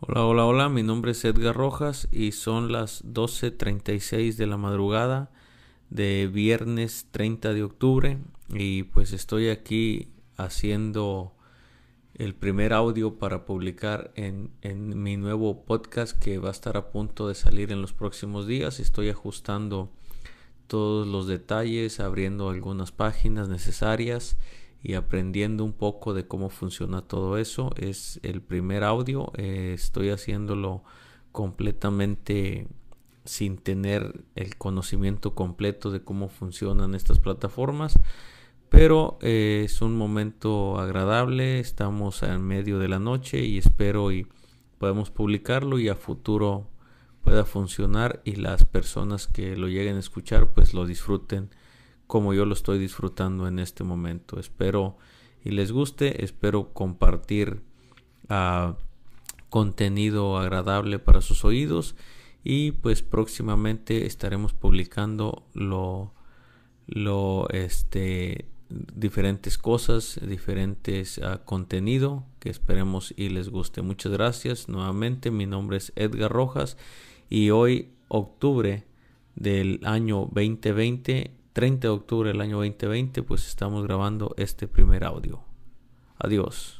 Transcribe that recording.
Hola, hola, hola, mi nombre es Edgar Rojas y son las 12.36 de la madrugada de viernes 30 de octubre y pues estoy aquí haciendo el primer audio para publicar en, en, mi nuevo podcast que va a estar a punto de salir en los próximos días. Estoy ajustando todos los detalles, abriendo algunas páginas necesarias y aprendiendo un poco de cómo funciona todo eso. Es el primer audio, eh, estoy haciéndolo completamente sin tener el conocimiento completo de cómo funcionan estas plataformas. Pero eh, es un momento agradable, estamos en medio de la noche y espero y podemos publicarlo y a futuro pueda funcionar y las personas que lo lleguen a escuchar pues lo disfruten como yo lo estoy disfrutando en este momento. Espero y les guste, espero compartir uh, contenido agradable para sus oídos y pues próximamente estaremos publicando lo lo este diferentes cosas diferentes uh, contenido que esperemos y les guste muchas gracias nuevamente mi nombre es Edgar Rojas y hoy octubre del año 2020 30 de octubre del año 2020, pues estamos grabando este primer audio. Adiós.